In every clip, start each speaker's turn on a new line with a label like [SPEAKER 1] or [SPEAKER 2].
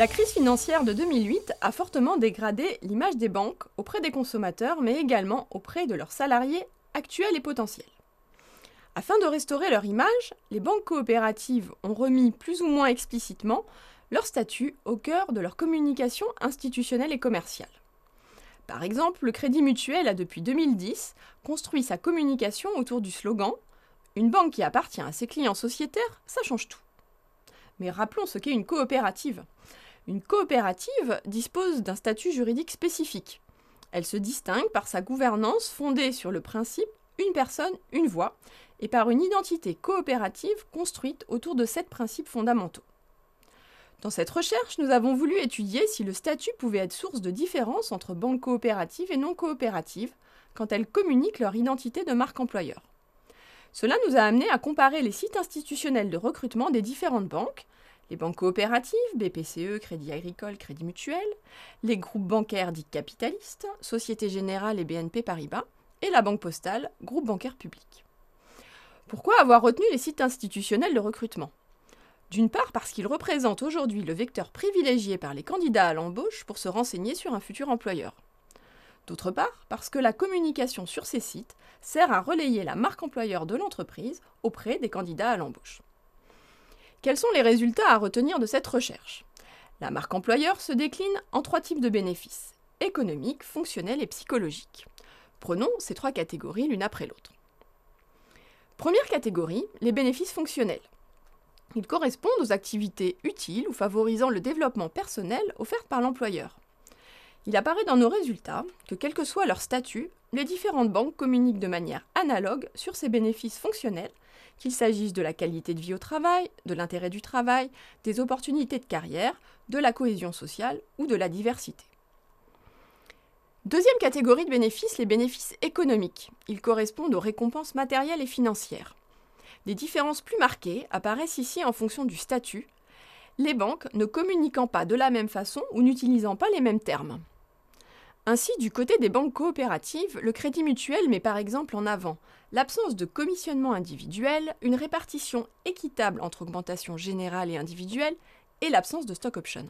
[SPEAKER 1] La crise financière de 2008 a fortement dégradé l'image des banques auprès des consommateurs, mais également auprès de leurs salariés actuels et potentiels. Afin de restaurer leur image, les banques coopératives ont remis plus ou moins explicitement leur statut au cœur de leur communication institutionnelle et commerciale. Par exemple, le Crédit Mutuel a depuis 2010 construit sa communication autour du slogan Une banque qui appartient à ses clients sociétaires, ça change tout. Mais rappelons ce qu'est une coopérative. Une coopérative dispose d'un statut juridique spécifique. Elle se distingue par sa gouvernance fondée sur le principe une personne, une voix, et par une identité coopérative construite autour de sept principes fondamentaux. Dans cette recherche, nous avons voulu étudier si le statut pouvait être source de différence entre banques coopératives et non coopératives quand elles communiquent leur identité de marque employeur. Cela nous a amené à comparer les sites institutionnels de recrutement des différentes banques les banques coopératives, BPCE, Crédit Agricole, Crédit Mutuel, les groupes bancaires dits capitalistes, Société Générale et BNP Paribas, et la Banque Postale, groupe bancaire public. Pourquoi avoir retenu les sites institutionnels de recrutement? D'une part parce qu'ils représentent aujourd'hui le vecteur privilégié par les candidats à l'embauche pour se renseigner sur un futur employeur. D'autre part parce que la communication sur ces sites sert à relayer la marque employeur de l'entreprise auprès des candidats à l'embauche. Quels sont les résultats à retenir de cette recherche? La marque employeur se décline en trois types de bénéfices économiques, fonctionnels et psychologiques. Prenons ces trois catégories l'une après l'autre. Première catégorie, les bénéfices fonctionnels. Ils correspondent aux activités utiles ou favorisant le développement personnel offertes par l'employeur. Il apparaît dans nos résultats que, quel que soit leur statut, les différentes banques communiquent de manière analogue sur ces bénéfices fonctionnels qu'il s'agisse de la qualité de vie au travail, de l'intérêt du travail, des opportunités de carrière, de la cohésion sociale ou de la diversité. Deuxième catégorie de bénéfices, les bénéfices économiques. Ils correspondent aux récompenses matérielles et financières. Des différences plus marquées apparaissent ici en fonction du statut, les banques ne communiquant pas de la même façon ou n'utilisant pas les mêmes termes. Ainsi, du côté des banques coopératives, le Crédit Mutuel met par exemple en avant l'absence de commissionnement individuel, une répartition équitable entre augmentation générale et individuelle et l'absence de stock option.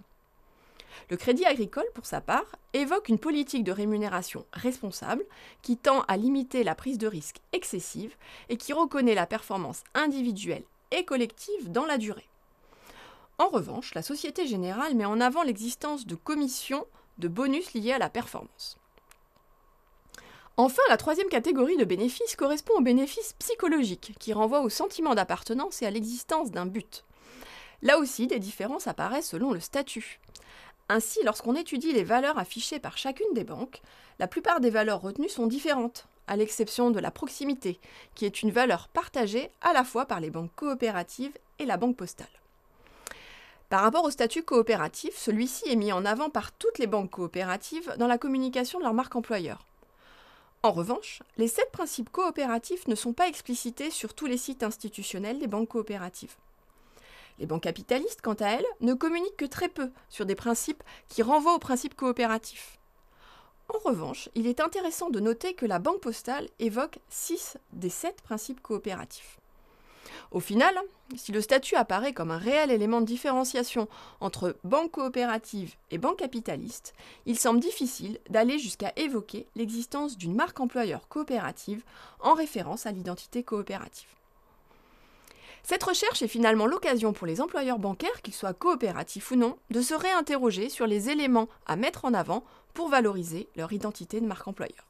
[SPEAKER 1] Le Crédit Agricole, pour sa part, évoque une politique de rémunération responsable qui tend à limiter la prise de risque excessive et qui reconnaît la performance individuelle et collective dans la durée. En revanche, la Société Générale met en avant l'existence de commissions de bonus liés à la performance. Enfin, la troisième catégorie de bénéfices correspond aux bénéfices psychologiques, qui renvoient au sentiment d'appartenance et à l'existence d'un but. Là aussi, des différences apparaissent selon le statut. Ainsi, lorsqu'on étudie les valeurs affichées par chacune des banques, la plupart des valeurs retenues sont différentes, à l'exception de la proximité, qui est une valeur partagée à la fois par les banques coopératives et la banque postale. Par rapport au statut coopératif, celui-ci est mis en avant par toutes les banques coopératives dans la communication de leur marque employeur. En revanche, les sept principes coopératifs ne sont pas explicités sur tous les sites institutionnels des banques coopératives. Les banques capitalistes, quant à elles, ne communiquent que très peu sur des principes qui renvoient aux principes coopératifs. En revanche, il est intéressant de noter que la Banque postale évoque six des sept principes coopératifs. Au final, si le statut apparaît comme un réel élément de différenciation entre banque coopérative et banque capitaliste, il semble difficile d'aller jusqu'à évoquer l'existence d'une marque employeur coopérative en référence à l'identité coopérative. Cette recherche est finalement l'occasion pour les employeurs bancaires, qu'ils soient coopératifs ou non, de se réinterroger sur les éléments à mettre en avant pour valoriser leur identité de marque employeur.